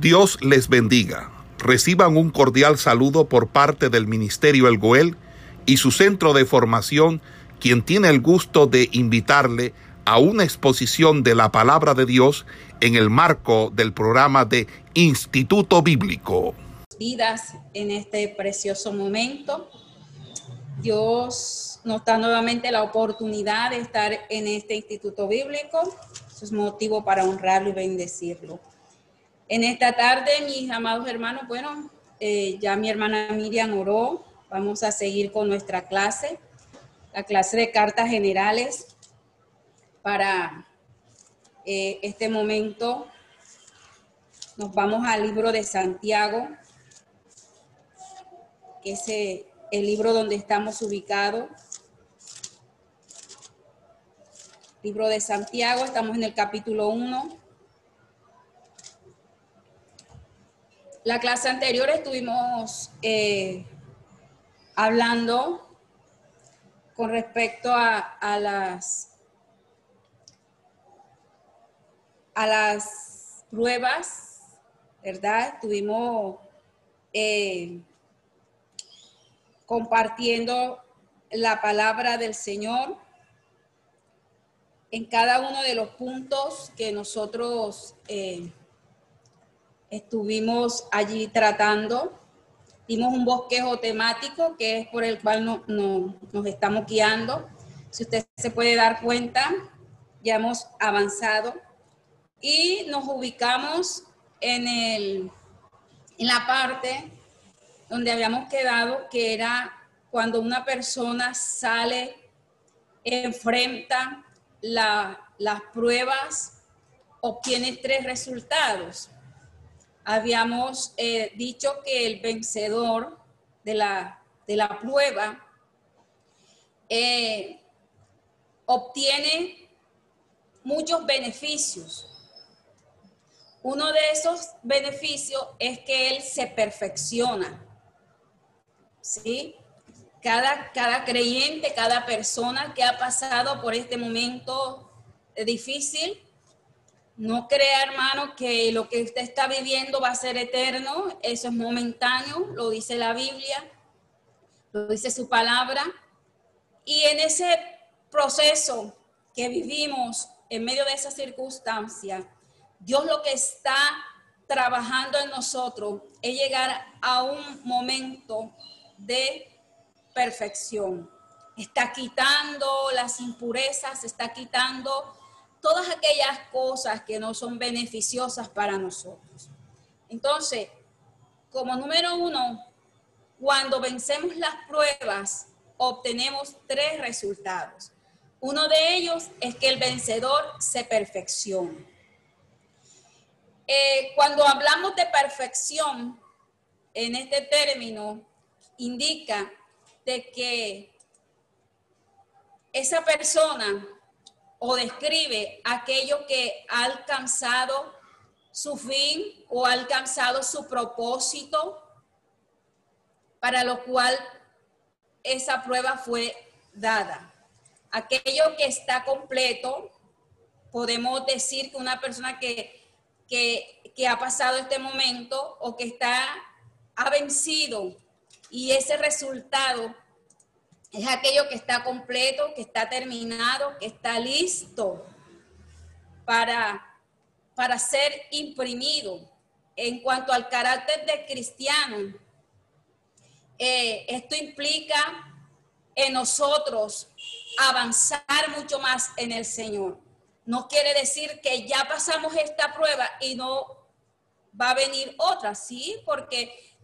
Dios les bendiga. Reciban un cordial saludo por parte del Ministerio El Goel y su centro de formación, quien tiene el gusto de invitarle a una exposición de la palabra de Dios en el marco del programa de Instituto Bíblico. Vidas en este precioso momento. Dios nos da nuevamente la oportunidad de estar en este Instituto Bíblico. Es motivo para honrarlo y bendecirlo. En esta tarde, mis amados hermanos, bueno, eh, ya mi hermana Miriam oró. Vamos a seguir con nuestra clase, la clase de cartas generales para eh, este momento. Nos vamos al libro de Santiago, que es eh, el libro donde estamos ubicados. Libro de Santiago, estamos en el capítulo 1. La clase anterior estuvimos eh, hablando con respecto a, las a las pruebas, ¿verdad? Estuvimos eh, compartiendo la palabra del Señor en cada uno de los puntos que nosotros eh, estuvimos allí tratando. Dimos un bosquejo temático que es por el cual nos estamos guiando. Si usted se puede dar cuenta, ya hemos avanzado y nos ubicamos en, el, en la parte donde habíamos quedado, que era cuando una persona sale, enfrenta las pruebas, obtiene tres resultados habíamos eh, dicho que el vencedor de la, de la prueba eh, obtiene muchos beneficios. Uno de esos beneficios es que él se perfecciona. ¿Sí? Cada, cada creyente, cada persona que ha pasado por este momento difícil, no crea, hermano, que lo que usted está viviendo va a ser eterno. Eso es momentáneo, lo dice la Biblia, lo dice su palabra. Y en ese proceso que vivimos, en medio de esa circunstancia, Dios lo que está trabajando en nosotros es llegar a un momento de perfección. Está quitando las impurezas, está quitando todas aquellas cosas que no son beneficiosas para nosotros. Entonces, como número uno, cuando vencemos las pruebas, obtenemos tres resultados. Uno de ellos es que el vencedor se perfecciona. Eh, cuando hablamos de perfección, en este término, indica de que esa persona o describe aquello que ha alcanzado su fin o ha alcanzado su propósito para lo cual esa prueba fue dada. Aquello que está completo, podemos decir que una persona que, que, que ha pasado este momento o que está, ha vencido y ese resultado es aquello que está completo, que está terminado, que está listo para, para ser imprimido. En cuanto al carácter de cristiano, eh, esto implica en nosotros avanzar mucho más en el Señor. No quiere decir que ya pasamos esta prueba y no va a venir otra, ¿sí? Porque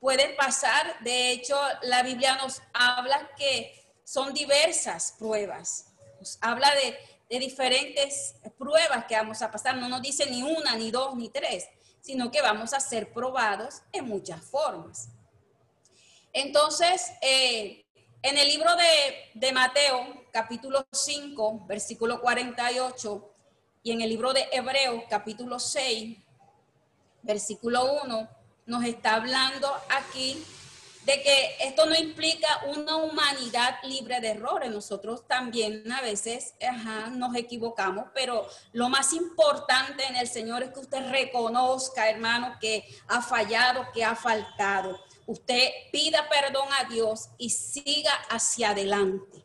pueden pasar. De hecho, la Biblia nos habla que son diversas pruebas. Nos habla de, diferentes pruebas que vamos a pasar. No nos dice ni una, ni dos, ni tres, sino que vamos a ser probados en muchas formas. Entonces, eh, en el libro de, Mateo, capítulo 5, versículo 48, y en el libro de Hebreos, capítulo 6, versículo 1, nos está hablando aquí de que esto no implica una humanidad libre de errores. Nosotros también a veces nos equivocamos, pero lo más importante en el Señor es que usted reconozca, hermano, que ha fallado, que ha faltado. Usted pida perdón a Dios y siga hacia adelante.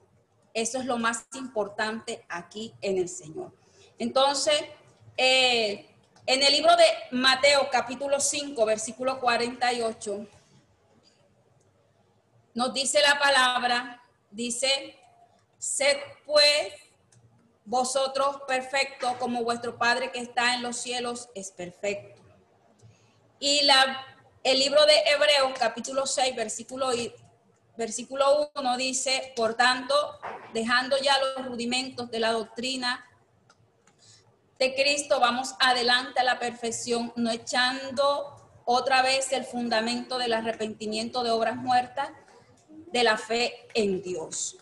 Eso es lo más importante aquí en el Señor. Entonces, eh, en el libro de Mateo capítulo 5, versículo 48, nos dice la palabra, dice, sed pues vosotros perfectos como vuestro Padre que está en los cielos es perfecto. Y la, el libro de Hebreos capítulo 6, versículo, versículo 1 dice, por tanto, dejando ya los rudimentos de la doctrina de Cristo, vamos adelante a la perfección, no echando otra vez el fundamento del arrepentimiento de obras muertas de la fe en Dios.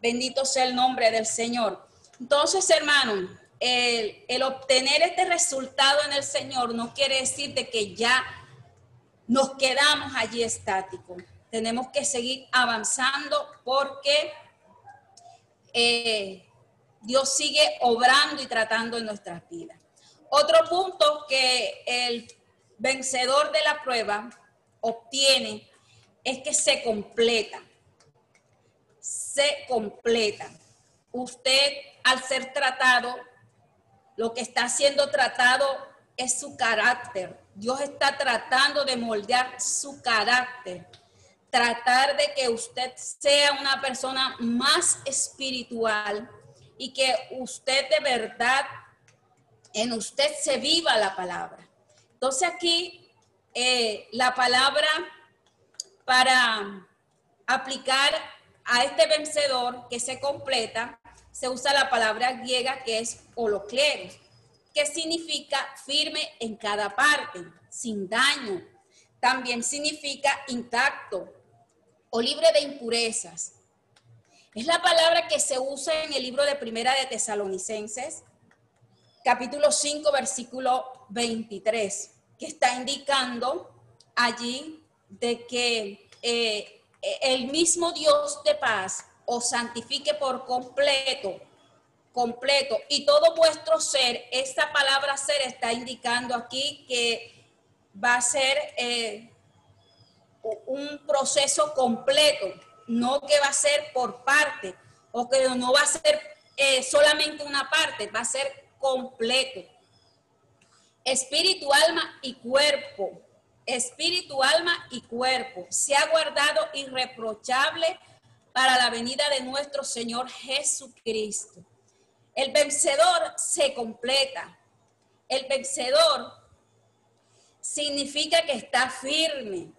Bendito sea el nombre del Señor. Entonces, hermano, el, obtener este resultado en el Señor no quiere decir de que ya nos quedamos allí estáticos. Tenemos que seguir avanzando porque eh, Dios sigue obrando y tratando en nuestras vidas. Otro punto que el vencedor de la prueba obtiene es que se completa. Se completa. Usted al ser tratado, lo que está siendo tratado es su carácter. Dios está tratando de moldear su carácter. Tratar de que usted sea una persona más espiritual y que usted de verdad, en usted se viva la palabra. Entonces aquí eh, la palabra para aplicar a este vencedor que se completa, se usa la palabra griega que es holocleros, que significa firme en cada parte, sin daño. También significa intacto o libre de impurezas. Es la palabra que se usa en el libro de Primera de Tesalonicenses, capítulo 5, versículo 23, que está indicando allí de que eh, el mismo Dios de paz os santifique por completo, completo, y todo vuestro ser, esta palabra ser está indicando aquí que va a ser eh, un proceso completo, no que va a ser por parte, o que no va a ser eh, solamente una parte, va a ser completo. Espíritu, alma y cuerpo espíritu, alma y cuerpo, se ha guardado irreprochable para la venida de nuestro Señor Jesucristo. El vencedor se completa. El vencedor significa que está firme,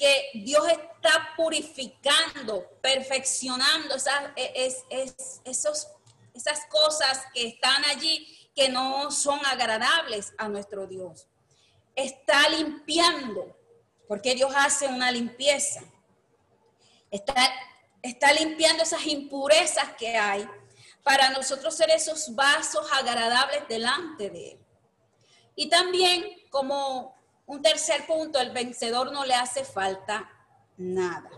que Dios está purificando, perfeccionando esas, esos, esas cosas que están allí que no son agradables a nuestro Dios está limpiando, porque Dios hace una limpieza. Está, está limpiando esas impurezas que hay para nosotros ser esos vasos agradables delante de Él. Y también como un tercer punto, el vencedor no le hace falta nada.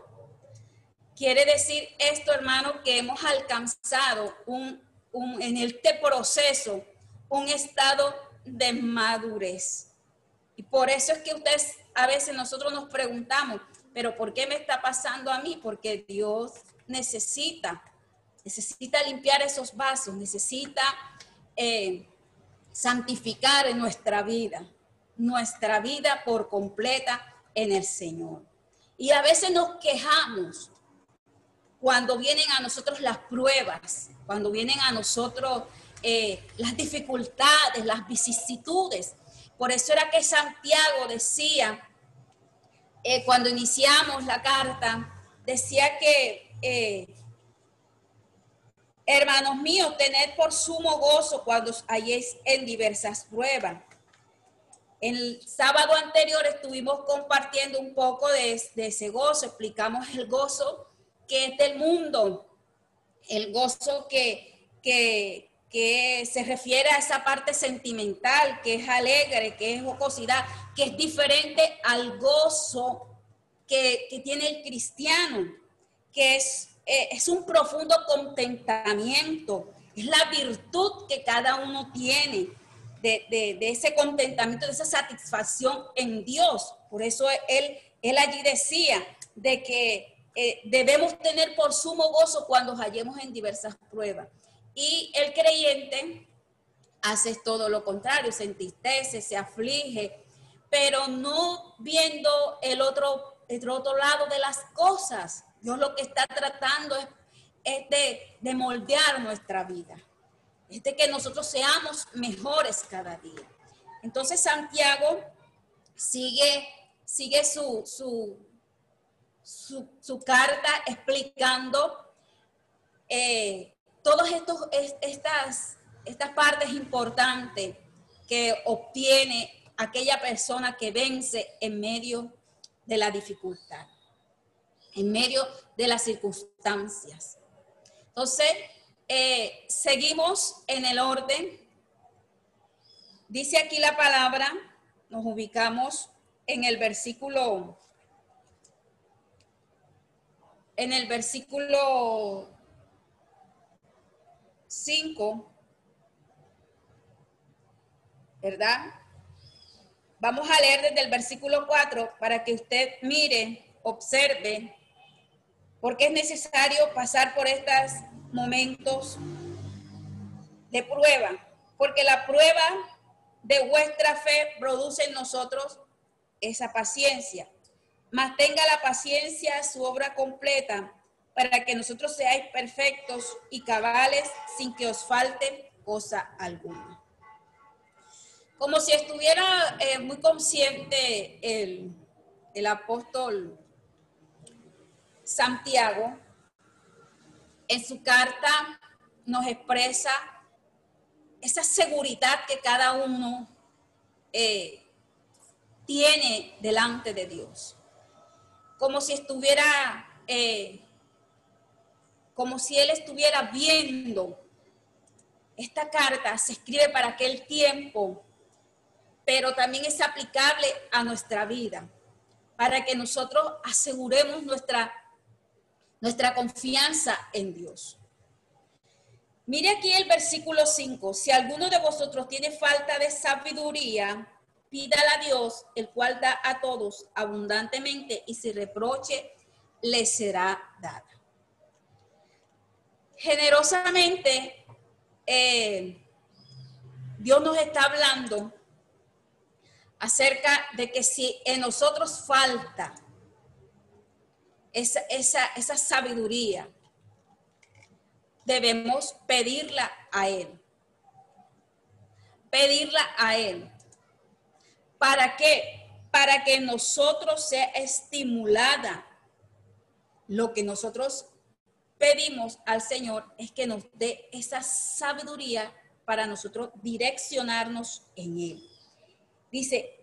Quiere decir esto, hermano, que hemos alcanzado un, en este proceso un estado de madurez. Y por eso es que ustedes, a veces nosotros nos preguntamos, pero ¿por qué me está pasando a mí? Porque Dios necesita, necesita limpiar esos vasos, necesita eh, santificar en nuestra vida, nuestra vida por completa en el Señor. Y a veces nos quejamos cuando vienen a nosotros las pruebas, cuando vienen a nosotros eh, las dificultades, las vicisitudes. Por eso era que Santiago decía, eh, cuando iniciamos la carta, decía que, eh, hermanos míos, tened por sumo gozo cuando hayáis en diversas pruebas. El sábado anterior estuvimos compartiendo un poco de, ese gozo, explicamos el gozo que es del mundo, el gozo que, que, que se refiere a esa parte sentimental, que es alegre, que es jocosidad, que es diferente al gozo que, tiene el cristiano, que es, eh, es un profundo contentamiento, es la virtud que cada uno tiene de, ese contentamiento, de esa satisfacción en Dios. Por eso él, él allí decía de que eh, debemos tener por sumo gozo cuando hallemos en diversas pruebas. Y el creyente hace todo lo contrario, se entristece, se aflige, pero no viendo el otro, el otro lado de las cosas. Dios lo que está tratando es, de, de moldear nuestra vida, es de que nosotros seamos mejores cada día. Entonces Santiago sigue, sigue su, su, su, carta explicando eh, todas estas, estas partes importantes que obtiene aquella persona que vence en medio de la dificultad, en medio de las circunstancias. Entonces, eh, seguimos en el orden. Dice aquí la palabra, nos ubicamos en el versículo, en el versículo 5, ¿verdad? Vamos a leer desde el versículo 4 para que usted mire, observe, porque es necesario pasar por estos momentos de prueba, porque la prueba de vuestra fe produce en nosotros esa paciencia. Mas tenga la paciencia su obra completa para que nosotros seáis perfectos y cabales sin que os falte cosa alguna como si estuviera eh, muy consciente el, el apóstol Santiago, en su carta nos expresa esa seguridad que cada uno eh, tiene delante de Dios. Como si estuviera, eh, como si él estuviera viendo. Esta carta se escribe para aquel tiempo pero también es aplicable a nuestra vida, para que nosotros aseguremos nuestra, nuestra confianza en Dios. Mire aquí el versículo 5, si alguno de vosotros tiene falta de sabiduría, pídala a Dios, el cual da a todos abundantemente y sin reproche le será dada. Generosamente, eh, Dios nos está hablando acerca de que si en nosotros falta esa, esa, sabiduría, debemos pedirla a Él. Pedirla a Él. ¿Para qué? Para que nosotros sea estimulada. Lo que nosotros pedimos al Señor es que nos dé esa sabiduría para nosotros direccionarnos en Él. Dice,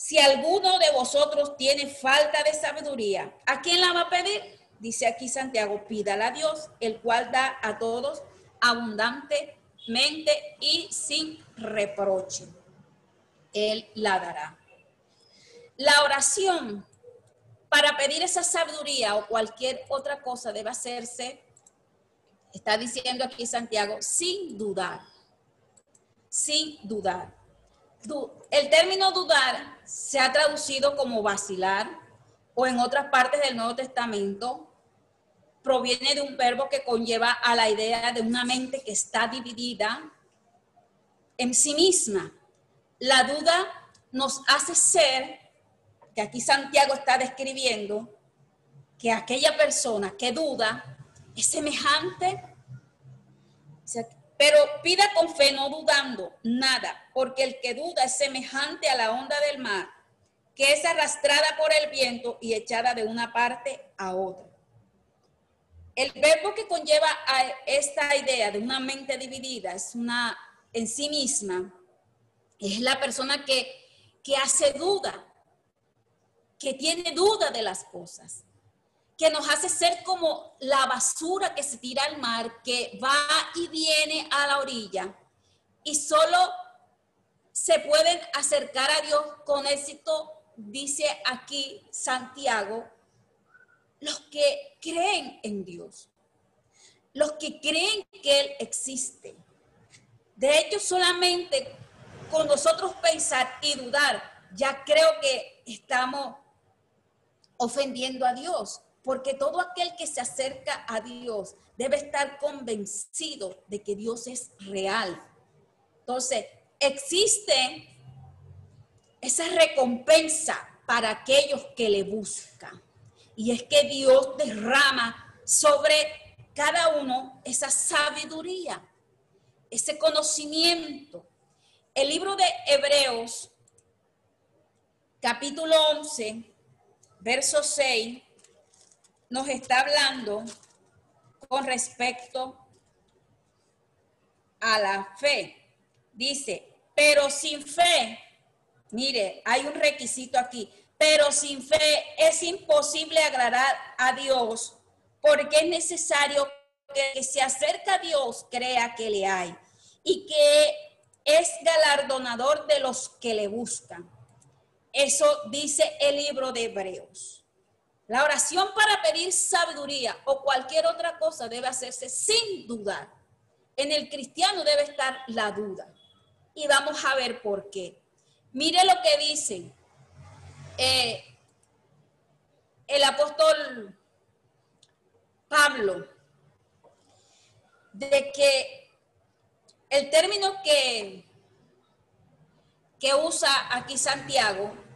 si alguno de vosotros tiene falta de sabiduría, ¿a quién la va a pedir? Dice aquí Santiago, pídala a Dios, el cual da a todos abundantemente y sin reproche. Él la dará. La oración para pedir esa sabiduría o cualquier otra cosa debe hacerse, está diciendo aquí Santiago, sin dudar, sin dudar el término dudar se ha traducido como vacilar o en otras partes del Nuevo Testamento proviene de un verbo que conlleva a la idea de una mente que está dividida en sí misma. La duda nos hace ser, que aquí Santiago está describiendo, que aquella persona que duda es semejante, pero pida con fe, no dudando nada, porque el que duda es semejante a la onda del mar, que es arrastrada por el viento y echada de una parte a otra. El verbo que conlleva a esta idea de una mente dividida es una en sí misma, es la persona que, que hace duda, que tiene duda de las cosas que nos hace ser como la basura que se tira al mar, que va y viene a la orilla. Y solo se pueden acercar a Dios con éxito dice aquí Santiago, los que creen en Dios, los que creen que Él existe. De hecho, solamente con nosotros pensar y dudar, ya creo que estamos ofendiendo a Dios, porque todo aquel que se acerca a Dios debe estar convencido de que Dios es real. Entonces, existe esa recompensa para aquellos que le buscan. Y es que Dios derrama sobre cada uno esa sabiduría, ese conocimiento. El libro de Hebreos, capítulo 11, verso 6, nos está hablando con respecto a la fe. Dice, pero sin fe, mire, hay un requisito aquí, pero sin fe es imposible agradar a Dios porque es necesario que se acerca a Dios crea que le hay y que es galardonador de los que le buscan. Eso dice el libro de Hebreos. La oración para pedir sabiduría o cualquier otra cosa debe hacerse sin dudar. En el cristiano debe estar la duda. Y vamos a ver por qué. Mire lo que dice eh, el apóstol Pablo, de que el término que, que usa aquí Santiago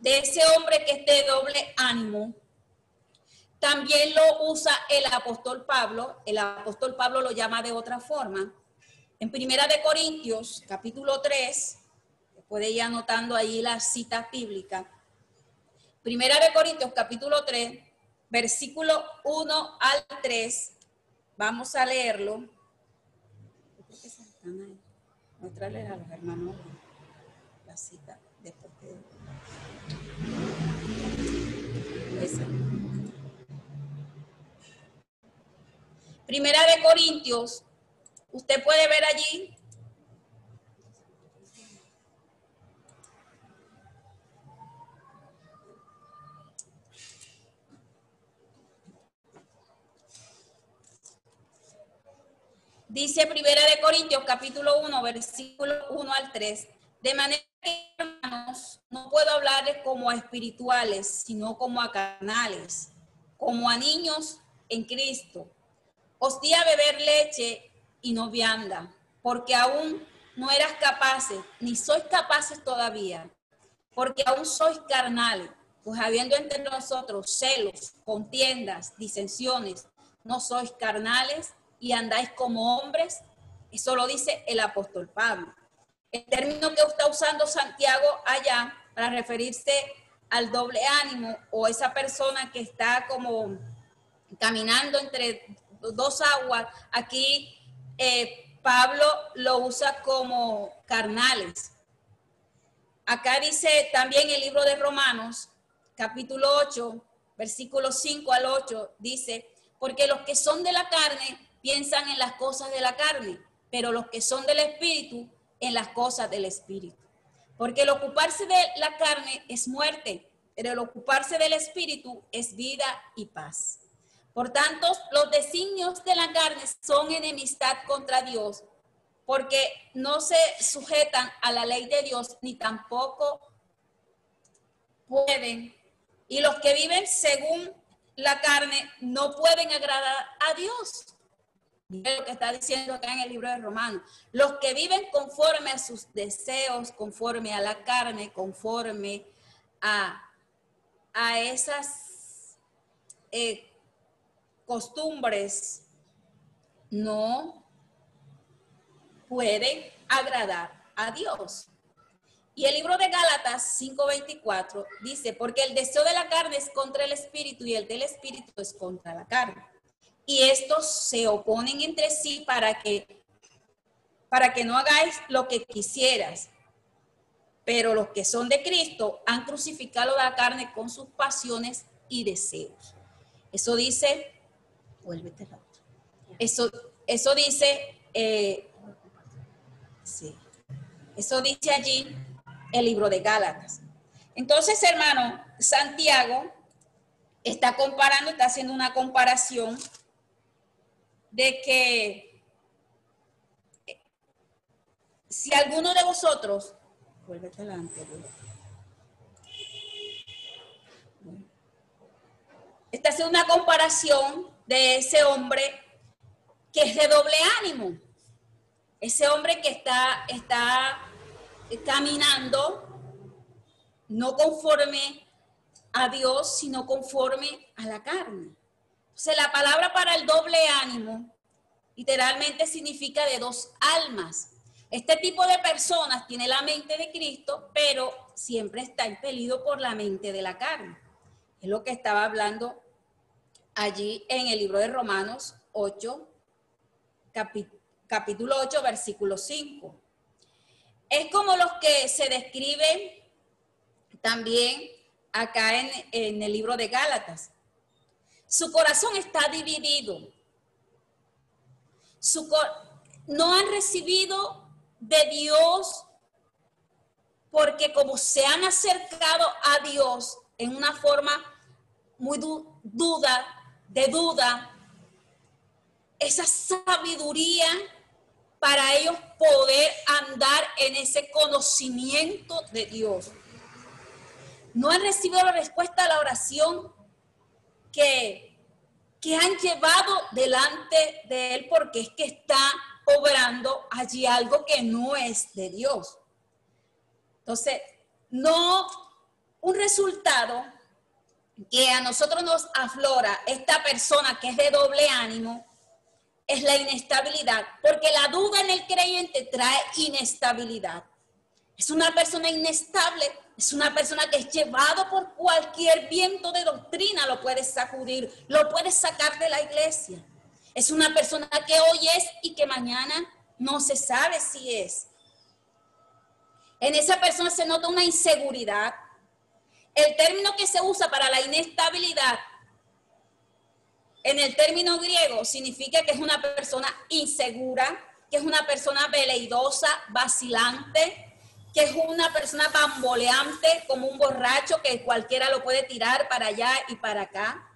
de ese hombre que esté doble ánimo, también lo usa el apóstol Pablo. El apóstol Pablo lo llama de otra forma. En Primera de Corintios, capítulo 3, puede ir anotando ahí la cita bíblica. Primera de Corintios, capítulo 3, versículo 1 al 3. Vamos a leerlo. Muéstrale a los hermanos la cita después de... Primera de Corintios, usted puede ver allí. Dice Primera de Corintios capítulo 1, versículo 1 al 3. De manera no puedo hablarles como a espirituales, sino como a canales, como a niños en Cristo. Os di a beber leche y no vianda, porque aún no eras capaces, ni sois capaces todavía, porque aún sois carnales, pues habiendo entre nosotros celos, contiendas, disensiones, no sois carnales y andáis como hombres. Eso lo dice el apóstol Pablo. El término que está usando Santiago allá para referirse al doble ánimo o esa persona que está como caminando entre dos aguas, aquí eh, Pablo lo usa como carnales. Acá dice también el libro de Romanos, capítulo 8, versículo 5 al 8, dice, porque los que son de la carne piensan en las cosas de la carne, pero los que son del espíritu en las cosas del Espíritu. Porque el ocuparse de la carne es muerte, pero el ocuparse del Espíritu es vida y paz. Por tanto, los designios de la carne son enemistad contra Dios, porque no se sujetan a la ley de Dios, ni tampoco pueden. Y los que viven según la carne no pueden agradar a Dios lo que está diciendo acá en el libro de Romanos. Los que viven conforme a sus deseos, conforme a la carne, conforme a, a esas eh, costumbres, no pueden agradar a Dios. Y el libro de Gálatas 5:24 dice, porque el deseo de la carne es contra el espíritu y el del espíritu es contra la carne y estos se oponen entre sí para que para que no hagáis lo que quisieras. Pero los que son de Cristo han crucificado la carne con sus pasiones y deseos. Eso dice, vuélvete la Eso, eso dice, eh, sí. Eso dice allí el libro de Gálatas. Entonces, hermano, Santiago está comparando, está haciendo una comparación de que si alguno de vosotros, vuélvete adelante, está haciendo una comparación de ese hombre que es de doble ánimo. Ese hombre que está, está caminando no conforme a Dios, sino conforme a la carne. La palabra para el doble ánimo literalmente significa de dos almas. Este tipo de personas tiene la mente de Cristo, pero siempre está impelido por la mente de la carne. Es lo que estaba hablando allí en el libro de Romanos 8, capítulo 8, versículo 5. Es como los que se describen también acá en, el libro de Gálatas. Su corazón está dividido. Su, no han recibido de Dios porque como se han acercado a Dios en una forma muy duda, de duda, esa sabiduría para ellos poder andar en ese conocimiento de Dios. No han recibido la respuesta a la oración que, que han llevado delante de Él porque es que está obrando allí algo que no es de Dios. Entonces, no un resultado que a nosotros nos aflora esta persona que es de doble ánimo, es la inestabilidad, porque la duda en el creyente trae inestabilidad. Es una persona inestable, es una persona que es llevado por cualquier viento de doctrina, lo puede sacudir, lo puede sacar de la iglesia. Es una persona que hoy es y que mañana no se sabe si es. En esa persona se nota una inseguridad. El término que se usa para la inestabilidad en el término griego significa que es una persona insegura, que es una persona veleidosa, vacilante, que es una persona bamboleante, como un borracho que cualquiera lo puede tirar para allá y para acá.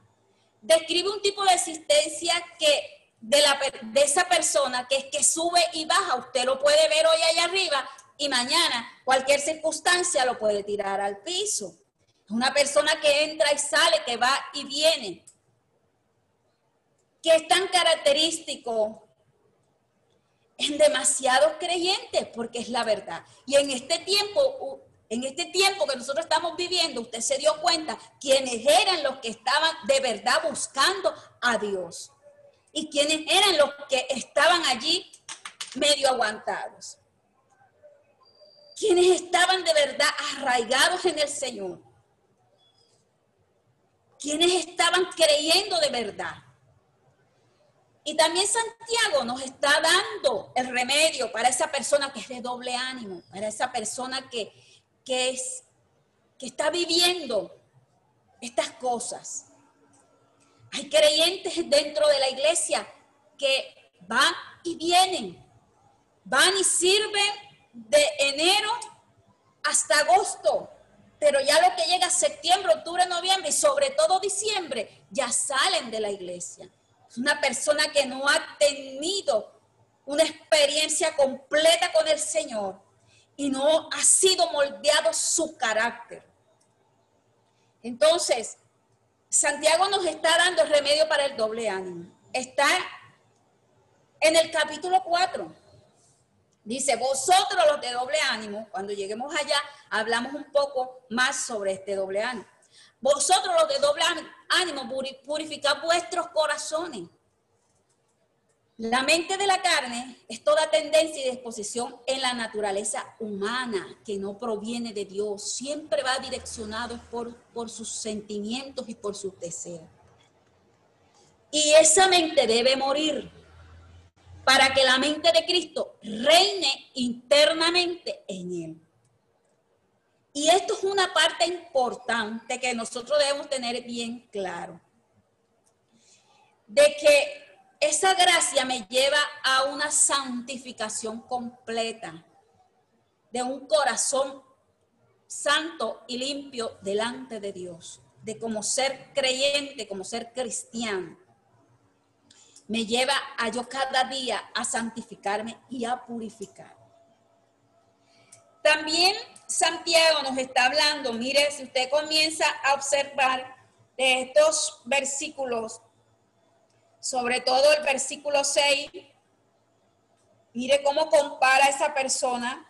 Describe un tipo de existencia que de, la, de esa persona que es que sube y baja. Usted lo puede ver hoy allá arriba y mañana cualquier circunstancia lo puede tirar al piso. Una persona que entra y sale, que va y viene que es tan característico en demasiados creyentes, porque es la verdad. Y en este tiempo, en este tiempo que nosotros estamos viviendo, usted se dio cuenta quiénes eran los que estaban de verdad buscando a Dios y quiénes eran los que estaban allí medio aguantados. Quienes estaban de verdad arraigados en el Señor. Quienes estaban creyendo de verdad. Y también Santiago nos está dando el remedio para esa persona que es de doble ánimo, para esa persona que, es, que está viviendo estas cosas. Hay creyentes dentro de la iglesia que van y vienen, van y sirven de enero hasta agosto, pero ya lo que llega septiembre, octubre, noviembre y sobre todo diciembre, ya salen de la iglesia una persona que no ha tenido una experiencia completa con el Señor y no ha sido moldeado su carácter. Entonces, Santiago nos está dando el remedio para el doble ánimo. Está en el capítulo 4. Dice, vosotros los de doble ánimo, cuando lleguemos allá, hablamos un poco más sobre este doble ánimo. Vosotros los de doble ánimo, purificad vuestros corazones. La mente de la carne es toda tendencia y disposición en la naturaleza humana que no proviene de Dios. Siempre va direccionado por, por sus sentimientos y por sus deseos. Y esa mente debe morir para que la mente de Cristo reine internamente en él. Y esto es una parte importante que nosotros debemos tener bien claro. De que esa gracia me lleva a una santificación completa de un corazón santo y limpio delante de Dios, de como ser creyente, como ser cristiano. Me lleva a yo cada día a santificarme y a purificar. También Santiago nos está hablando, mire, si usted comienza a observar de estos versículos, sobre todo el versículo 6, mire cómo compara a esa persona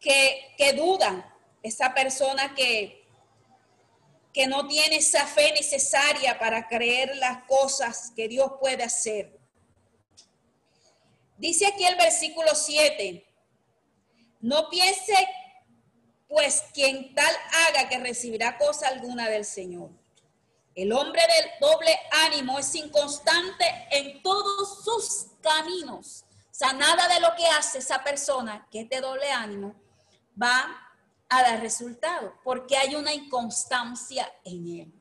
que, que duda, esa persona que, que no tiene esa fe necesaria para creer las cosas que Dios puede hacer. Dice aquí el versículo 7, no piense, pues, quien tal haga que recibirá cosa alguna del Señor. El hombre del doble ánimo es inconstante en todos sus caminos. O sea, nada de lo que hace esa persona que es de doble ánimo va a dar resultado, porque hay una inconstancia en él.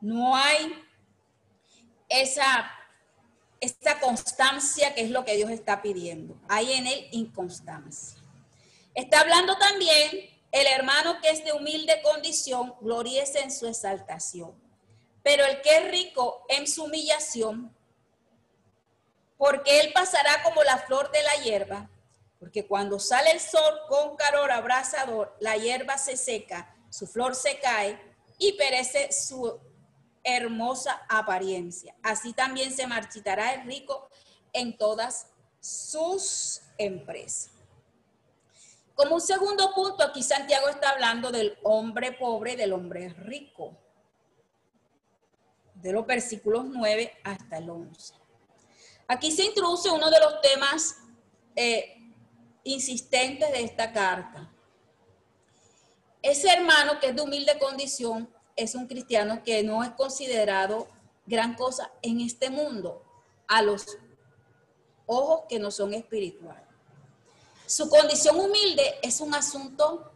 No hay esa, esa constancia que es lo que Dios está pidiendo. Hay en él inconstancia. Está hablando también el hermano que es de humilde condición, gloríese en su exaltación. Pero el que es rico en su humillación, porque él pasará como la flor de la hierba, porque cuando sale el sol con calor abrasador, la hierba se seca, su flor se cae y perece su hermosa apariencia. Así también se marchitará el rico en todas sus empresas. Como un segundo punto, aquí Santiago está hablando del hombre pobre y del hombre rico, de los versículos 9 hasta el 11. Aquí se introduce uno de los temas eh, insistentes de esta carta. Ese hermano que es de humilde condición es un cristiano que no es considerado gran cosa en este mundo a los ojos que no son espirituales. Su condición humilde es un asunto,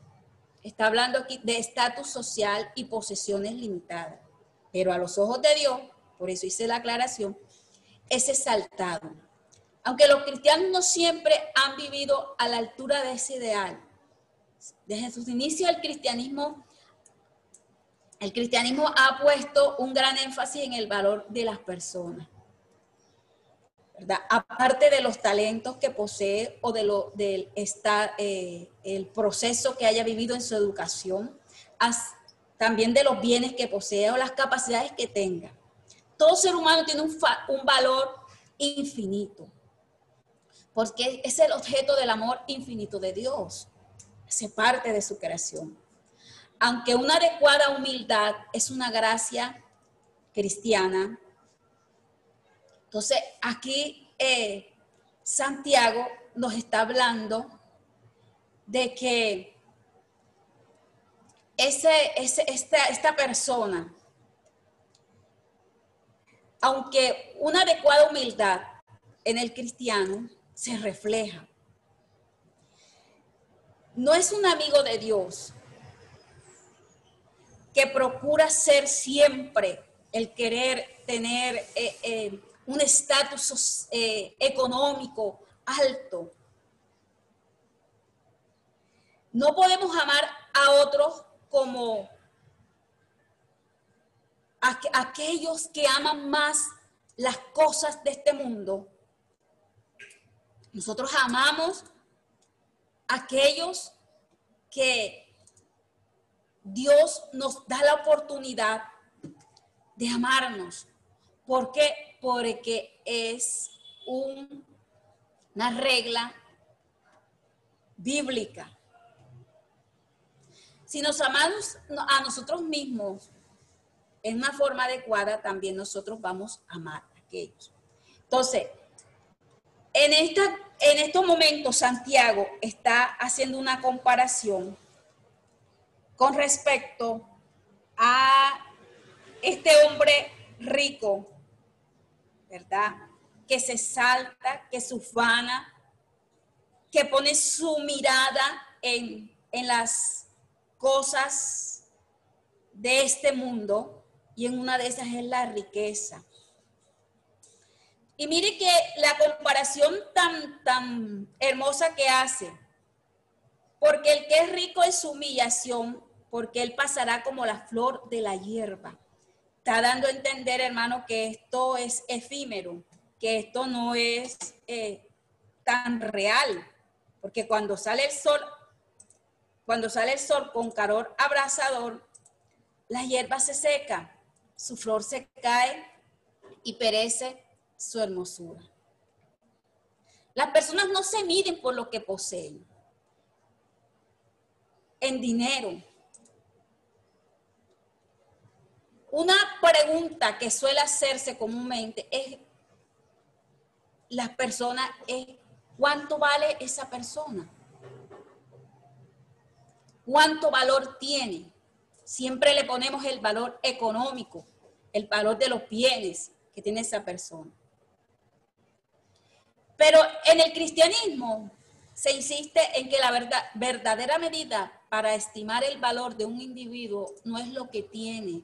está hablando aquí de estatus social y posesiones limitadas, pero a los ojos de Dios, por eso hice la aclaración, es exaltado. Aunque los cristianos no siempre han vivido a la altura de ese ideal. Desde sus inicios el cristianismo, el cristianismo ha puesto un gran énfasis en el valor de las personas. Aparte de los talentos que posee o de lo, del eh, el proceso que haya vivido en su educación, también de los bienes que posee o las capacidades que tenga. Todo ser humano tiene un, un valor infinito, porque es el objeto del amor infinito de Dios, hace parte de su creación. Aunque una adecuada humildad es una gracia cristiana, entonces, aquí eh, Santiago nos está hablando de que ese, esta, esta persona, aunque una adecuada humildad en el cristiano se refleja, no es un amigo de Dios que procura ser siempre el querer tener eh, eh, un estatus eh, económico alto. No podemos amar a otros como aquellos que aman más las cosas de este mundo. Nosotros amamos a aquellos que Dios nos da la oportunidad de amarnos. ¿Por qué? Porque es una regla bíblica. Si nos amamos a nosotros mismos en una forma adecuada, también nosotros vamos a amar a aquellos. Entonces, en, esta, en estos momentos Santiago está haciendo una comparación con respecto a este hombre rico ¿verdad? Que se salta, que se ufana, que pone su mirada en, en las cosas de este mundo y en una de esas es la riqueza. Y mire que la comparación tan, tan hermosa que hace Porque el que es rico en su humillación, porque él pasará como la flor de la hierba. Está dando a entender, hermano, que esto es efímero, que esto no es eh, tan real, porque cuando sale el sol, cuando sale el sol con calor abrasador, la hierba se seca, su flor se cae y perece su hermosura. Las personas no se miden por lo que poseen, en dinero. Una pregunta que suele hacerse comúnmente es, las personas es, ¿cuánto vale esa persona? ¿Cuánto valor tiene? Siempre le ponemos el valor económico, el valor de los bienes que tiene esa persona. Pero en el cristianismo se insiste en que la verdad, verdadera medida para estimar el valor de un individuo no es lo que tiene,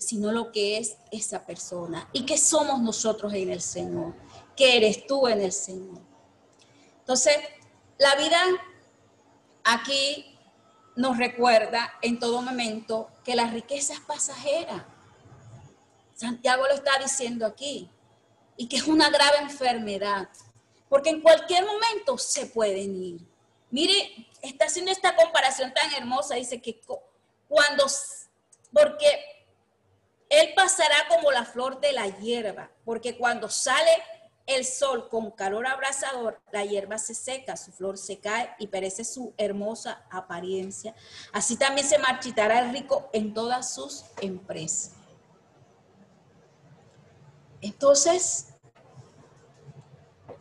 sino lo que es esa persona. ¿Y qué somos nosotros en el Señor? ¿Qué eres tú en el Señor? Entonces, la vida aquí nos recuerda en todo momento que la riqueza es pasajera. Santiago lo está diciendo aquí. Y que es una grave enfermedad porque en cualquier momento se pueden ir. Mire, está haciendo esta comparación tan hermosa, dice que cuando, porque él pasará como la flor de la hierba, porque cuando sale el sol con calor abrasador, la hierba se seca, su flor se cae y perece su hermosa apariencia. Así también se marchitará el rico en todas sus empresas. Entonces,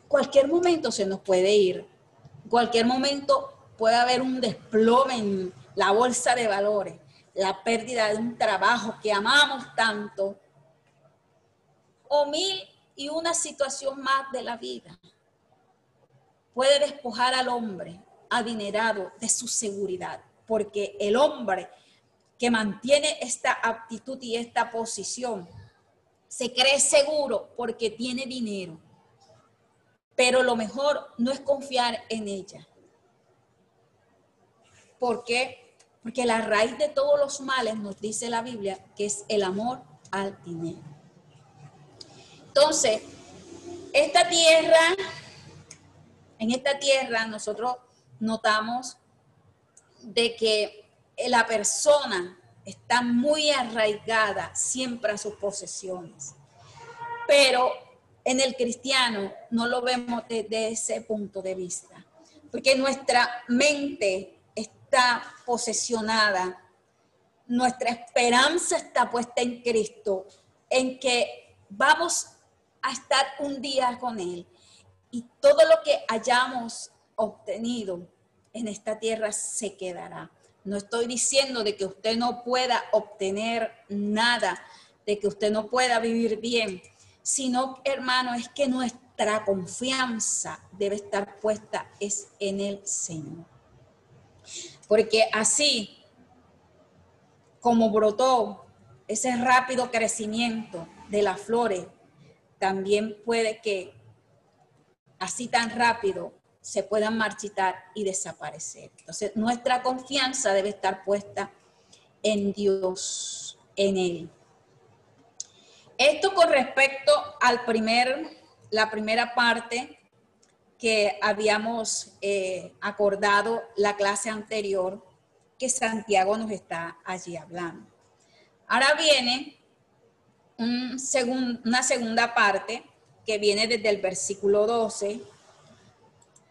cualquier momento se nos puede ir. Cualquier momento puede haber un desplome en la bolsa de valores, la pérdida de un trabajo que amamos tanto, o mil y una situación más de la vida. Puede despojar al hombre adinerado de su seguridad, porque el hombre que mantiene esta aptitud y esta posición se cree seguro porque tiene dinero pero lo mejor no es confiar en ella. ¿Por qué? Porque la raíz de todos los males nos dice la Biblia que es el amor al dinero. Entonces, esta tierra, en esta tierra nosotros notamos de que la persona está muy arraigada siempre a sus posesiones. Pero en el cristiano no lo vemos desde ese punto de vista, porque nuestra mente está posesionada, nuestra esperanza está puesta en Cristo, en que vamos a estar un día con Él y todo lo que hayamos obtenido en esta tierra se quedará. No estoy diciendo de que usted no pueda obtener nada, de que usted no pueda vivir bien, sino, hermano, es que nuestra confianza debe estar puesta es en el Señor. Porque así como brotó ese rápido crecimiento de las flores, también puede que así tan rápido se puedan marchitar y desaparecer. Entonces, nuestra confianza debe estar puesta en Dios, en Él. Esto con respecto al primer, la primera parte que habíamos eh, acordado la clase anterior, que Santiago nos está allí hablando. Ahora viene una segunda parte que viene desde el versículo 12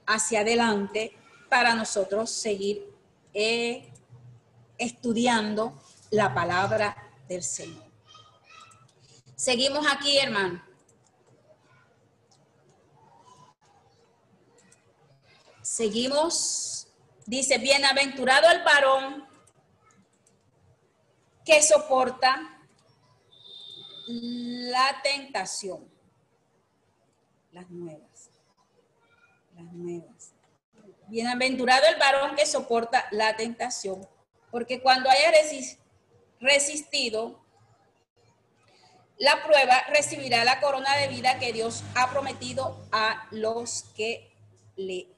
hacia adelante para nosotros seguir eh, estudiando la palabra del Señor. Seguimos aquí, hermano. Seguimos. Dice, bienaventurado el varón que soporta la tentación. Las nuevas. Las nuevas. Bienaventurado el varón que soporta la tentación, porque cuando haya resistido, la prueba recibirá la corona de vida que Dios ha prometido a los que le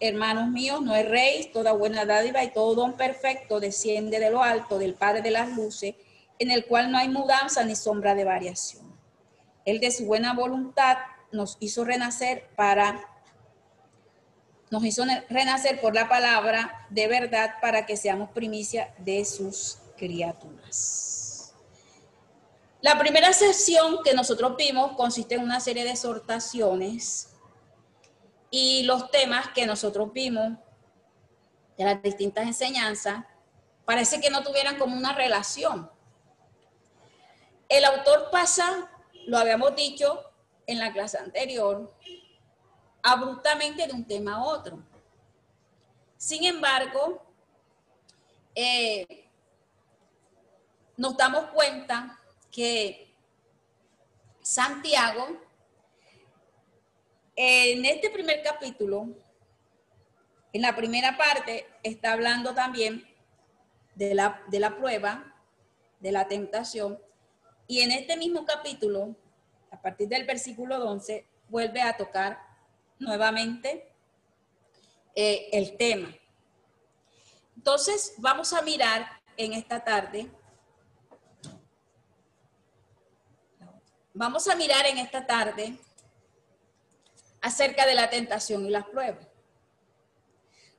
hermanos míos, no erréis, toda buena dádiva y todo don perfecto desciende de lo alto del Padre de las luces, en el cual no hay mudanza ni sombra de variación. Él de su buena voluntad nos hizo renacer para nos hizo renacer por la palabra de verdad para que seamos primicia de sus criaturas. La primera sesión que nosotros vimos consiste en una serie de exhortaciones y los temas que nosotros vimos de las distintas enseñanzas parece que no tuvieran como una relación. El autor pasa, lo habíamos dicho en la clase anterior, abruptamente de un tema a otro. Sin embargo, eh, nos damos cuenta que Santiago, en este primer capítulo, en la primera parte, está hablando también de la, de la prueba, de la tentación, y en este mismo capítulo, a partir del versículo 11, vuelve a tocar nuevamente eh, el tema. Entonces, vamos a mirar en esta tarde, vamos a mirar en esta tarde acerca de la tentación y las pruebas.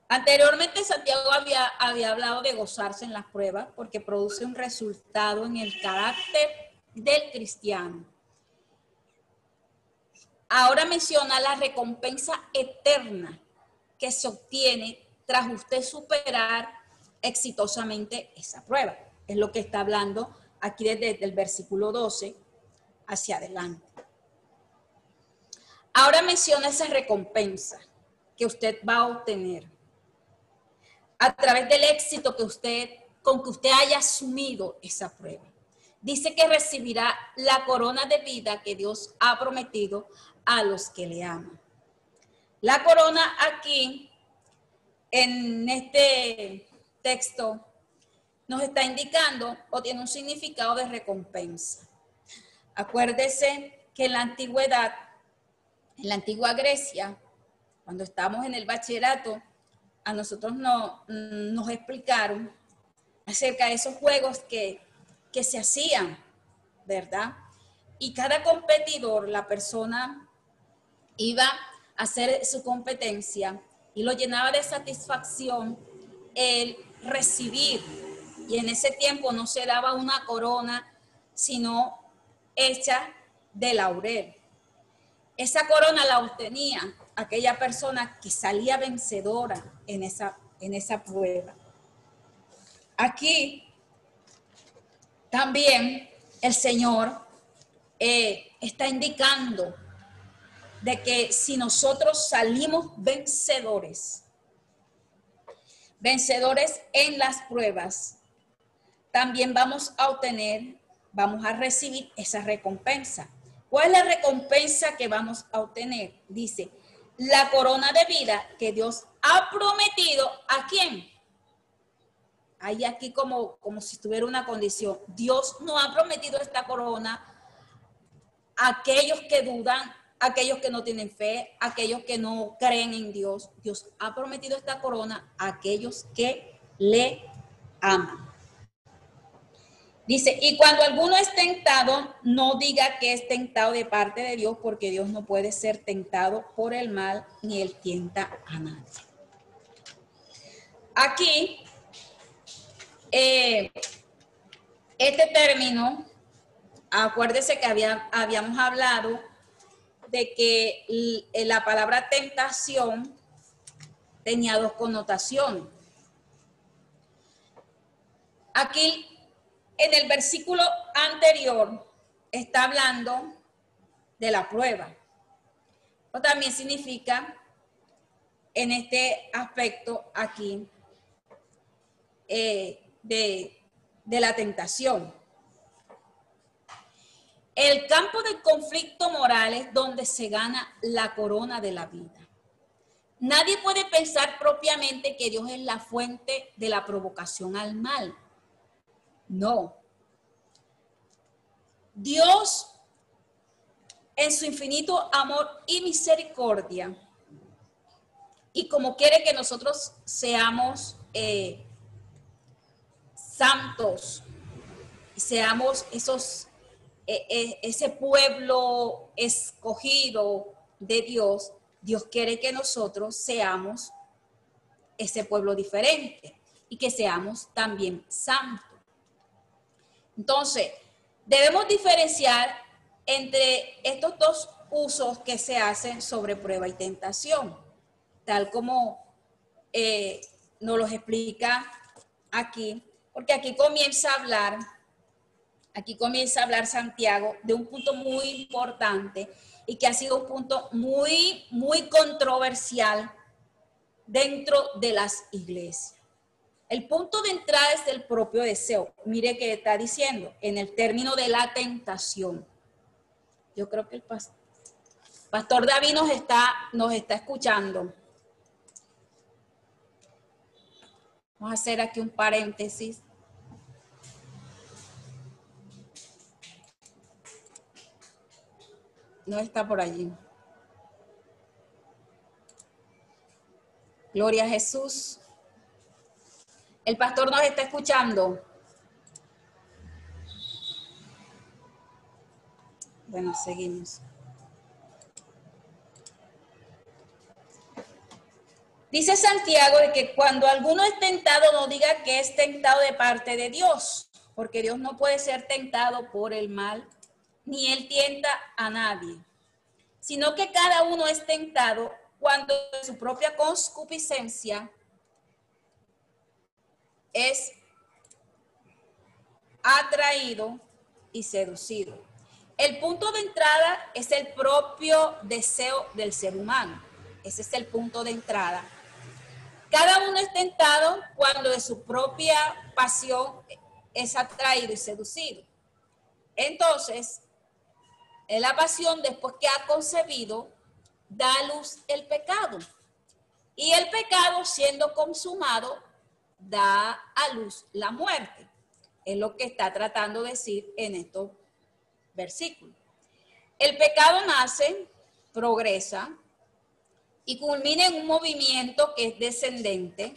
Anteriormente Santiago había, había hablado de gozarse en las pruebas porque produce un resultado en el carácter del cristiano. Ahora menciona la recompensa eterna que se obtiene tras usted superar exitosamente esa prueba. Es lo que está hablando aquí desde el versículo 12 hacia adelante. Ahora menciona esa recompensa que usted va a obtener a través del éxito que usted, con que usted haya asumido esa prueba. Dice que recibirá la corona de vida que Dios ha prometido a los que le aman. La corona aquí, en este texto, nos está indicando o tiene un significado de recompensa. Acuérdese que en la antigüedad, en la antigua Grecia, cuando estamos en el bachillerato, a nosotros no, nos explicaron acerca de esos juegos que, que se hacían, ¿verdad? Y cada competidor, la persona iba a hacer su competencia y lo llenaba de satisfacción el recibir. Y en ese tiempo no se daba una corona, sino hecha de laurel. Esa corona la obtenía aquella persona que salía vencedora en esa, en esa prueba. Aquí también el Señor eh, está indicando de que si nosotros salimos vencedores, vencedores en las pruebas, también vamos a obtener, vamos a recibir esa recompensa. ¿Cuál es la recompensa que vamos a obtener? Dice, la corona de vida que Dios ha prometido a quién? Hay aquí como, como si estuviera una condición. Dios no ha prometido esta corona a aquellos que dudan, aquellos que no tienen fe, aquellos que no creen en Dios. Dios ha prometido esta corona a aquellos que le aman. Dice, y cuando alguno es tentado, no diga que es tentado de parte de Dios, porque Dios no puede ser tentado por el mal, ni él tienta a nadie. Aquí, eh, este término, acuérdese que había, habíamos hablado de que la palabra tentación tenía dos connotaciones. Aquí, en el versículo anterior, está hablando de la prueba. O también significa, en este aspecto aquí, eh, de, de la tentación. El campo del conflicto moral es donde se gana la corona de la vida. Nadie puede pensar propiamente que Dios es la fuente de la provocación al mal. No. Dios, en su infinito amor y misericordia, y como quiere que nosotros seamos eh, santos, seamos esos, e, e, ese pueblo escogido de Dios, Dios quiere que nosotros seamos ese pueblo diferente y que seamos también santos. Entonces, debemos diferenciar entre estos dos usos que se hacen sobre prueba y tentación, tal como eh, nos los explica aquí, porque aquí comienza a hablar, aquí comienza a hablar Santiago de un punto muy importante y que ha sido un punto muy, muy controversial dentro de las iglesias. El punto de entrada es el propio deseo. Mire que está diciendo en el término de la tentación. Yo creo que el pastor, David nos está, nos está escuchando. Vamos a hacer aquí un paréntesis. No está por allí. Gloria a Jesús. El pastor nos está escuchando. Bueno, seguimos. Dice Santiago de que cuando alguno es tentado no diga que es tentado de parte de Dios, porque Dios no puede ser tentado por el mal ni él tienta a nadie, sino que cada uno es tentado cuando su propia concupiscencia es atraído y seducido. El punto de entrada es el propio deseo del ser humano. Ese es el punto de entrada. Cada uno es tentado cuando de su propia pasión es atraído y seducido. Entonces, la pasión, después que ha concebido, da luz el pecado. Y el pecado, siendo consumado, da a luz la muerte. Es lo que está tratando de decir en estos versículos. El pecado nace, progresa y culmina en un movimiento que es descendente.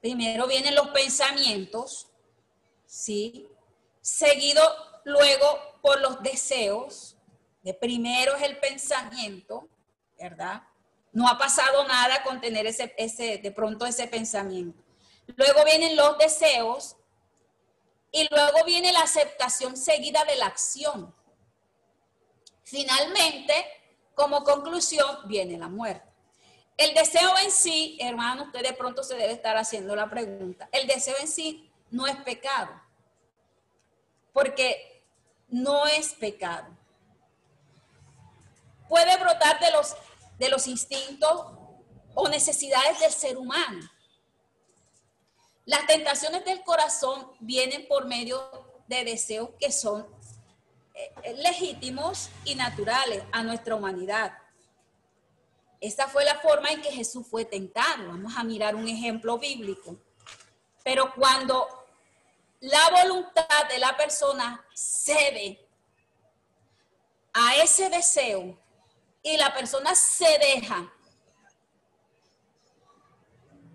Primero vienen los pensamientos, ¿sí? Seguido luego por los deseos, de primero es el pensamiento, ¿verdad? No ha pasado nada con tener ese, ese, de pronto ese pensamiento. Luego vienen los deseos y luego viene la aceptación seguida de la acción. Finalmente, como conclusión, viene la muerte. El deseo en sí, hermano, usted de pronto se debe estar haciendo la pregunta. El deseo en sí no es pecado, porque no es pecado puede brotar de los, de los instintos o necesidades del ser humano. Las tentaciones del corazón vienen por medio de deseos que son eh, legítimos y naturales a nuestra humanidad. Esta fue la forma en que Jesús fue tentado. Vamos a mirar un ejemplo bíblico. Pero cuando la voluntad de la persona cede a ese deseo, y la persona se deja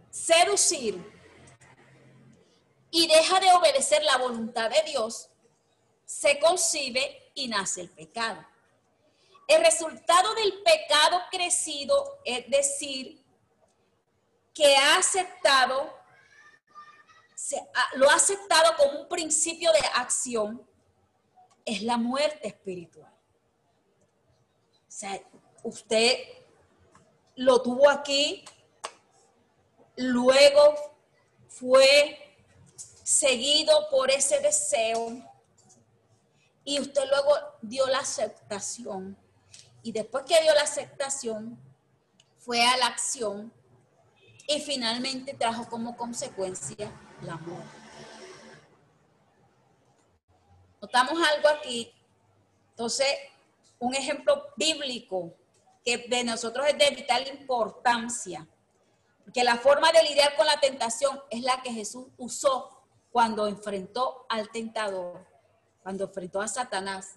seducir y deja de obedecer la voluntad de Dios, se concibe y nace el pecado. El resultado del pecado crecido es decir, que ha aceptado, lo ha aceptado como un principio de acción, es la muerte espiritual. O sea, usted lo tuvo aquí, luego fue seguido por ese deseo y usted luego dio la aceptación. Y después que dio la aceptación, fue a la acción y finalmente trajo como consecuencia la muerte. Notamos algo aquí Entonces, un ejemplo bíblico que de nosotros es de vital importancia, que la forma de lidiar con la tentación es la que Jesús usó cuando enfrentó al tentador, cuando enfrentó a Satanás.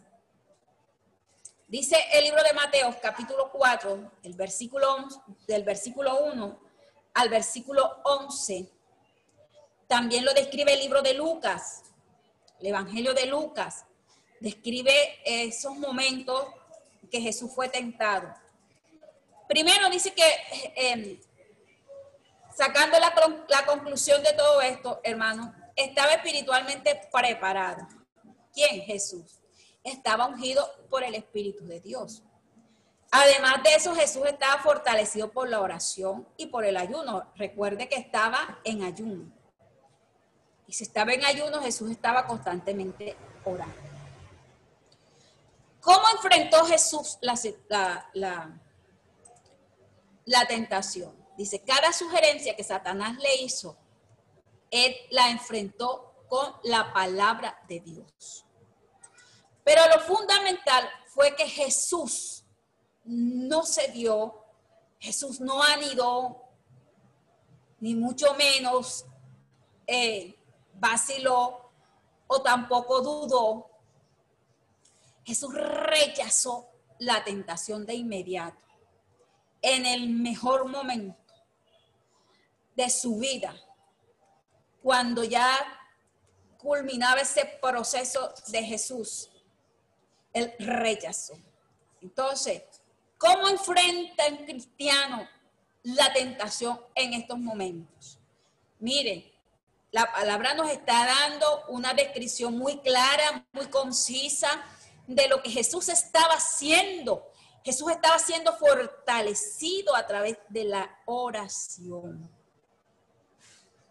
Dice el libro de Mateo, capítulo 4, el versículo, del versículo 1 al versículo 11. También lo describe el libro de Lucas, el Evangelio de Lucas. Describe esos momentos que Jesús fue tentado. Primero dice que, em, sacando la, la conclusión de todo esto, hermano, estaba espiritualmente preparado. ¿Quién? Jesús. Estaba ungido por el Espíritu de Dios. Además de eso, Jesús estaba fortalecido por la oración y por el ayuno. Recuerde que estaba en ayuno. Y si estaba en ayuno, Jesús estaba constantemente orando. ¿Cómo enfrentó Jesús la, la, la, tentación? Dice, cada sugerencia que Satanás le hizo, él la enfrentó con la palabra de Dios. Pero lo fundamental fue que Jesús no se dio, Jesús no anidó, ni mucho menos eh, vaciló o tampoco dudó. Jesús rechazó la tentación de inmediato, en el mejor momento de su vida, cuando ya culminaba ese proceso de Jesús, él rechazó. Entonces, ¿cómo enfrenta un cristiano la tentación en estos momentos? Miren, la palabra nos está dando una descripción muy clara, muy concisa de lo que Jesús estaba haciendo. Jesús estaba siendo fortalecido a través de la oración.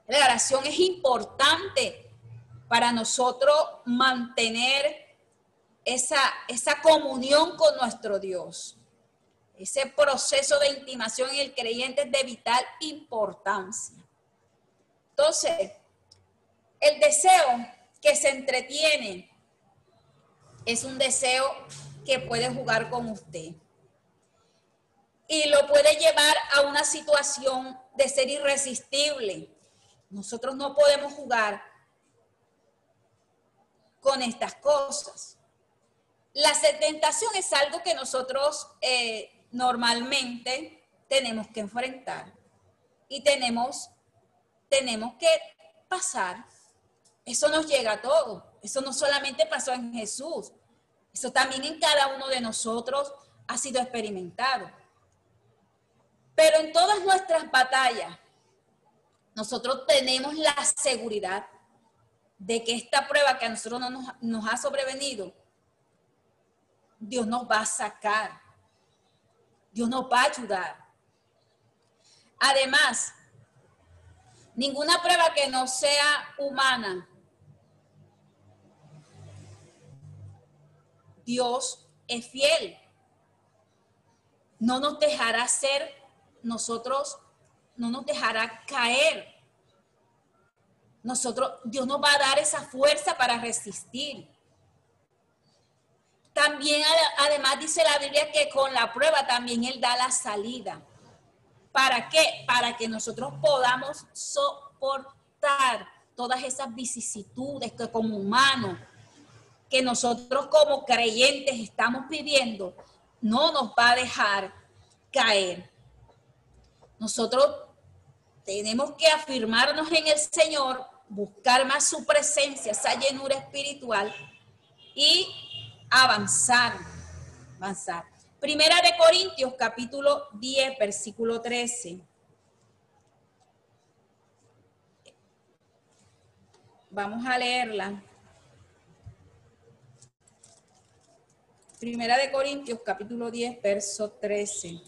La oración es importante para nosotros mantener esa, esa comunión con nuestro Dios. Ese proceso de intimación en el creyente es de vital importancia. Entonces, el deseo que se entretiene es un deseo que puede jugar con usted. Y lo puede llevar a una situación de ser irresistible. Nosotros no podemos jugar con estas cosas. La tentación es algo que nosotros eh, normalmente tenemos que enfrentar y tenemos, tenemos que pasar eso nos llega a todos. Eso no solamente pasó en Jesús. Eso también en cada uno de nosotros ha sido experimentado. Pero en todas nuestras batallas, nosotros tenemos la seguridad de que esta prueba que a nosotros no nos, ha sobrevenido, Dios nos va a sacar. Dios nos va a ayudar. Además, ninguna prueba que no sea humana Dios es fiel. No nos dejará ser nosotros, no nos dejará caer. Nosotros, Dios nos va a dar esa fuerza para resistir. También, además, dice la Biblia que con la prueba también Él da la salida. ¿Para qué? Para que nosotros podamos soportar todas esas vicisitudes que como humanos que nosotros como creyentes estamos pidiendo no nos va a dejar caer. Nosotros tenemos que afirmarnos en el Señor, buscar más su presencia, esa llenura espiritual y avanzar, avanzar. Primera de Corintios capítulo 10, versículo 13. Vamos a leerla. Primera de Corintios, capítulo 10, verso 13.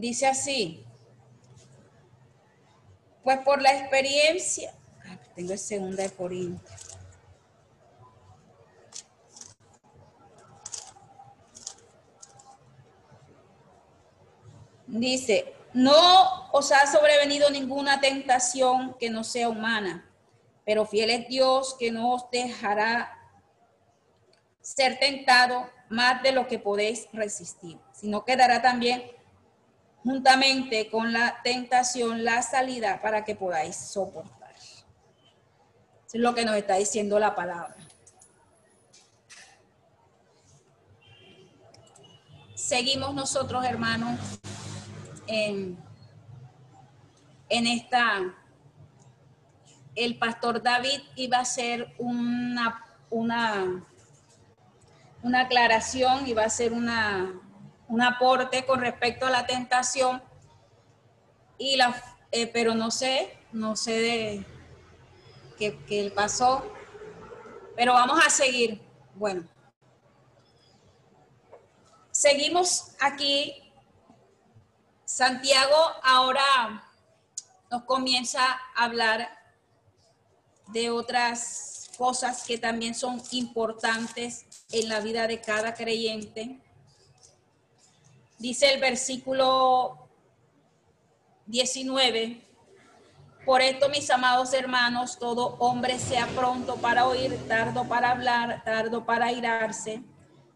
Dice así, pues por la experiencia, tengo el segunda de Corintios. Dice, no os ha sobrevenido ninguna tentación que no sea humana, pero fiel es Dios que no os dejará ser tentado más de lo que podéis resistir, sino que dará también juntamente con la tentación la salida para que podáis soportar. Es lo que nos está diciendo la palabra. Seguimos nosotros, hermanos, en, esta, el pastor David iba a hacer una, una, una aclaración, iba a hacer una, un aporte con respecto a la tentación, y la, eh, pero no sé, no sé de qué, qué pasó, pero vamos a seguir. Bueno, seguimos aquí Santiago ahora nos comienza a hablar de otras cosas que también son importantes en la vida de cada creyente. Dice el versículo 19, por esto mis amados hermanos, todo hombre sea pronto para oír, tardo para hablar, tardo para irarse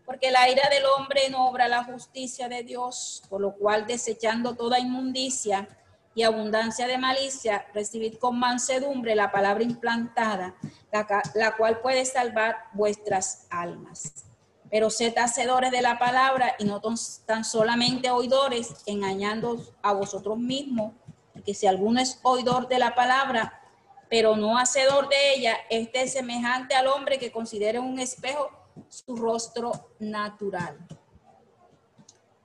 porque la ira del hombre no obra la justicia de Dios, por lo cual desechando toda inmundicia y abundancia de malicia, recibid con mansedumbre la palabra implantada, la, cual puede salvar vuestras almas. Pero sed hacedores de la palabra y no tan solamente oidores, engañando a vosotros mismos, porque si alguno es oidor de la palabra, pero no hacedor de ella, este es semejante al hombre que considera un espejo su rostro natural.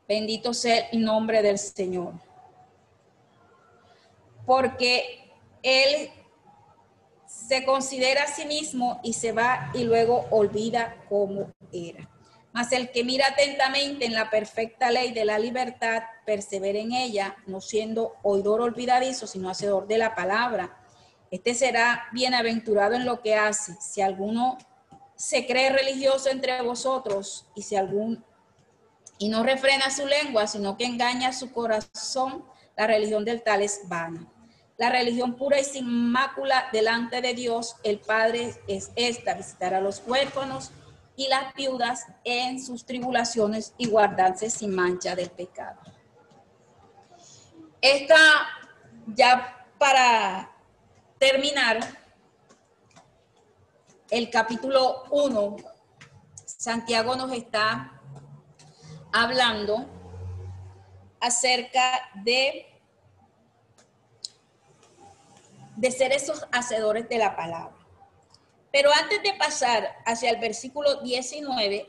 Bendito sea el nombre del Señor. Porque Él se considera a sí mismo y se va y luego olvida cómo era. Mas el que mira atentamente en la perfecta ley de la libertad, persevera en ella, no siendo oidor olvidadizo, sino hacedor de la palabra. Este será bienaventurado en lo que hace. Si alguno se cree religioso entre vosotros y si algún y no refrena su lengua, sino que engaña su corazón, la religión del tal es vana. La religión pura y sin mácula delante de Dios, el Padre, es esta, visitar a los huérfanos y las viudas en sus tribulaciones y guardarse sin mancha del pecado. Esta, ya para terminar, el capítulo 1, Santiago nos está hablando acerca de, de ser esos hacedores de la palabra. Pero antes de pasar hacia el versículo 19,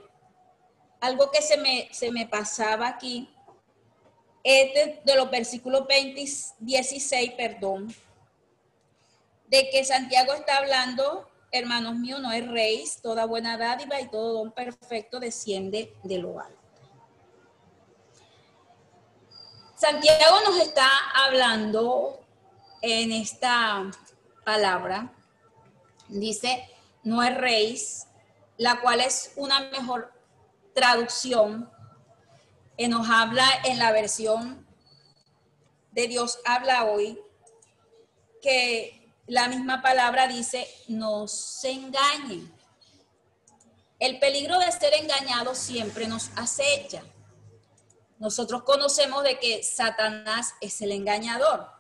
algo que se me, se me pasaba aquí, es de, de los versículos 20, 16, perdón, de que Santiago está hablando hermanos míos, no es rey, toda buena dádiva y todo don perfecto desciende de lo alto. Santiago nos está hablando en esta palabra, dice, no rey, la cual es una mejor traducción que nos habla en la versión de Dios habla hoy, que la misma palabra dice, no se engañen. El peligro de ser engañado siempre nos acecha. Nosotros conocemos de que Satanás es el engañador.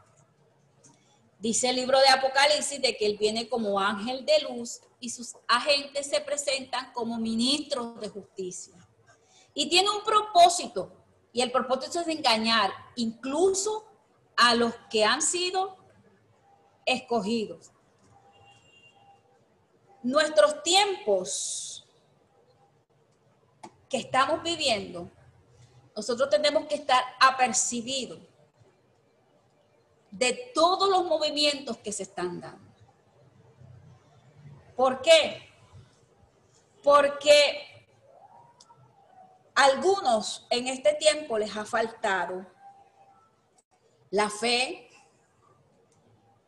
Dice el libro de Apocalipsis de que él viene como ángel de luz y sus agentes se presentan como ministros de justicia. Y tiene un propósito, y el propósito es engañar incluso a los que han sido escogidos. Nuestros tiempos que estamos viviendo, nosotros tenemos que estar apercibidos de todos los movimientos que se están dando. ¿Por qué? Porque algunos en este tiempo les ha faltado la fe,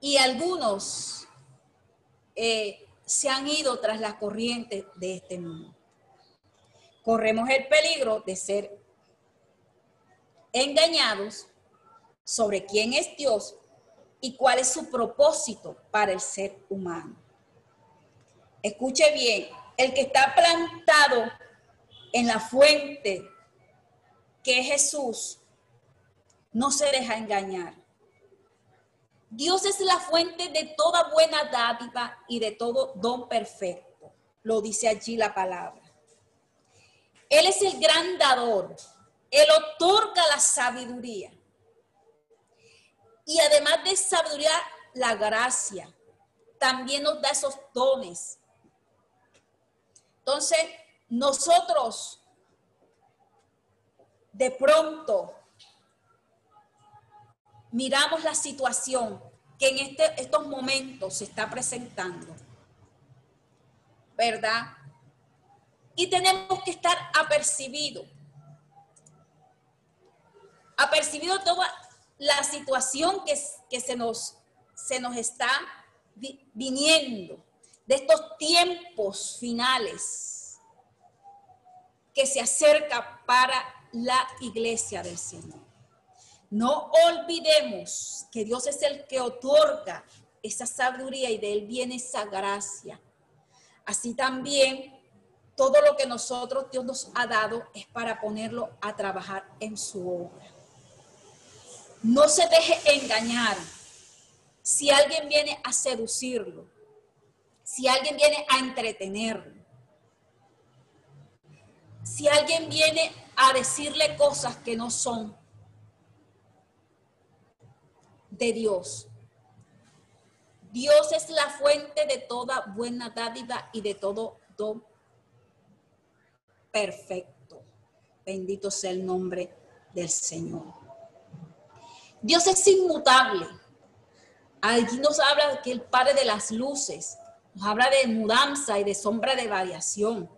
y algunos eh, se han ido tras la corriente de este mundo. Corremos el peligro de ser engañados sobre quién es Dios y cuál es su propósito para el ser humano. Escuche bien, el que está plantado en la fuente que es Jesús, no se deja engañar. Dios es la fuente de toda buena dádiva y de todo don perfecto. Lo dice allí la palabra. Él es el gran dador. Él otorga la sabiduría. Y además de sabiduría, la gracia. También nos da esos dones. Entonces, nosotros de pronto miramos la situación que en este, estos momentos se está presentando, ¿verdad? Y tenemos que estar apercibidos, apercibido toda la situación que, se, nos, se nos está viniendo, de estos tiempos finales que se acerca para la iglesia del Señor. No olvidemos que Dios es el que otorga esa sabiduría y de Él viene esa gracia. Así también, todo lo que nosotros Dios nos ha dado es para ponerlo a trabajar en su obra. No se deje engañar. Si alguien viene a seducirlo, si alguien viene a entretenerlo, si alguien viene a decirle cosas que no son, de Dios. Dios es la fuente de toda buena dádiva y de todo don perfecto. Bendito sea el nombre del Señor. Dios es inmutable. Allí nos habla que el Padre de las luces, nos habla de mudanza y de sombra de variación.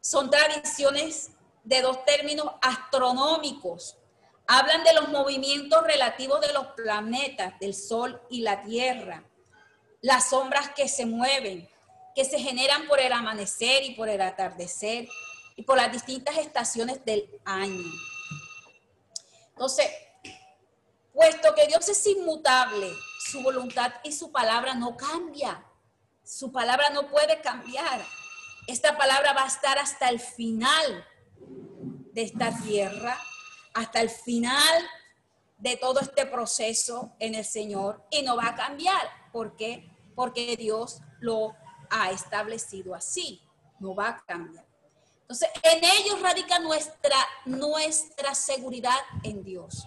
Son tradiciones de dos términos astronómicos Hablan de los movimientos relativos de los planetas, del Sol y la Tierra, las sombras que se mueven, que se generan por el amanecer y por el atardecer y por las distintas estaciones del año. Entonces, puesto que Dios es inmutable, su voluntad y su palabra no cambia. Su palabra no puede cambiar. Esta palabra va a estar hasta el final de esta tierra hasta el final de todo este proceso en el Señor y no va a cambiar. ¿Por qué? Porque Dios lo ha establecido así, no va a cambiar. Entonces, en ellos radica nuestra, nuestra seguridad en Dios.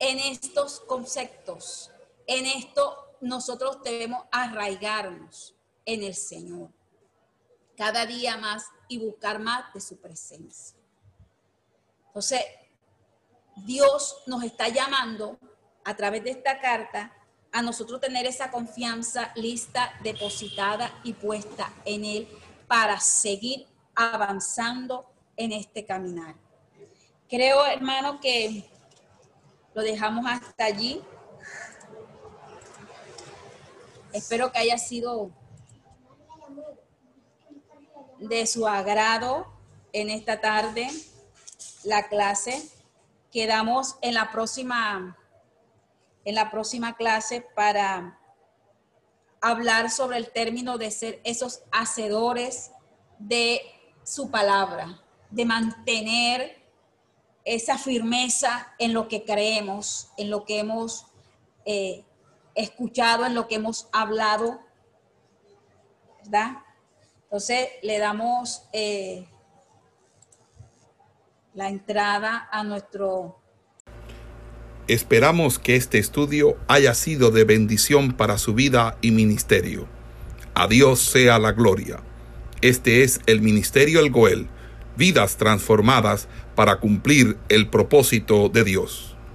En estos conceptos, en esto nosotros debemos arraigarnos en el Señor cada día más y buscar más de su presencia. Entonces, Dios nos está llamando a través de esta carta a nosotros tener esa confianza lista, depositada y puesta en Él para seguir avanzando en este caminar. Creo, hermano, que lo dejamos hasta allí. Espero que haya sido de su agrado en esta tarde la clase. Quedamos en la próxima, en la próxima clase para hablar sobre el término de ser esos hacedores de su palabra, de mantener esa firmeza en lo que creemos, en lo que hemos eh, escuchado, en lo que hemos hablado, ¿verdad? Entonces le damos eh, la entrada a nuestro... Esperamos que este estudio haya sido de bendición para su vida y ministerio. A Dios sea la gloria. Este es el Ministerio El Goel, vidas transformadas para cumplir el propósito de Dios.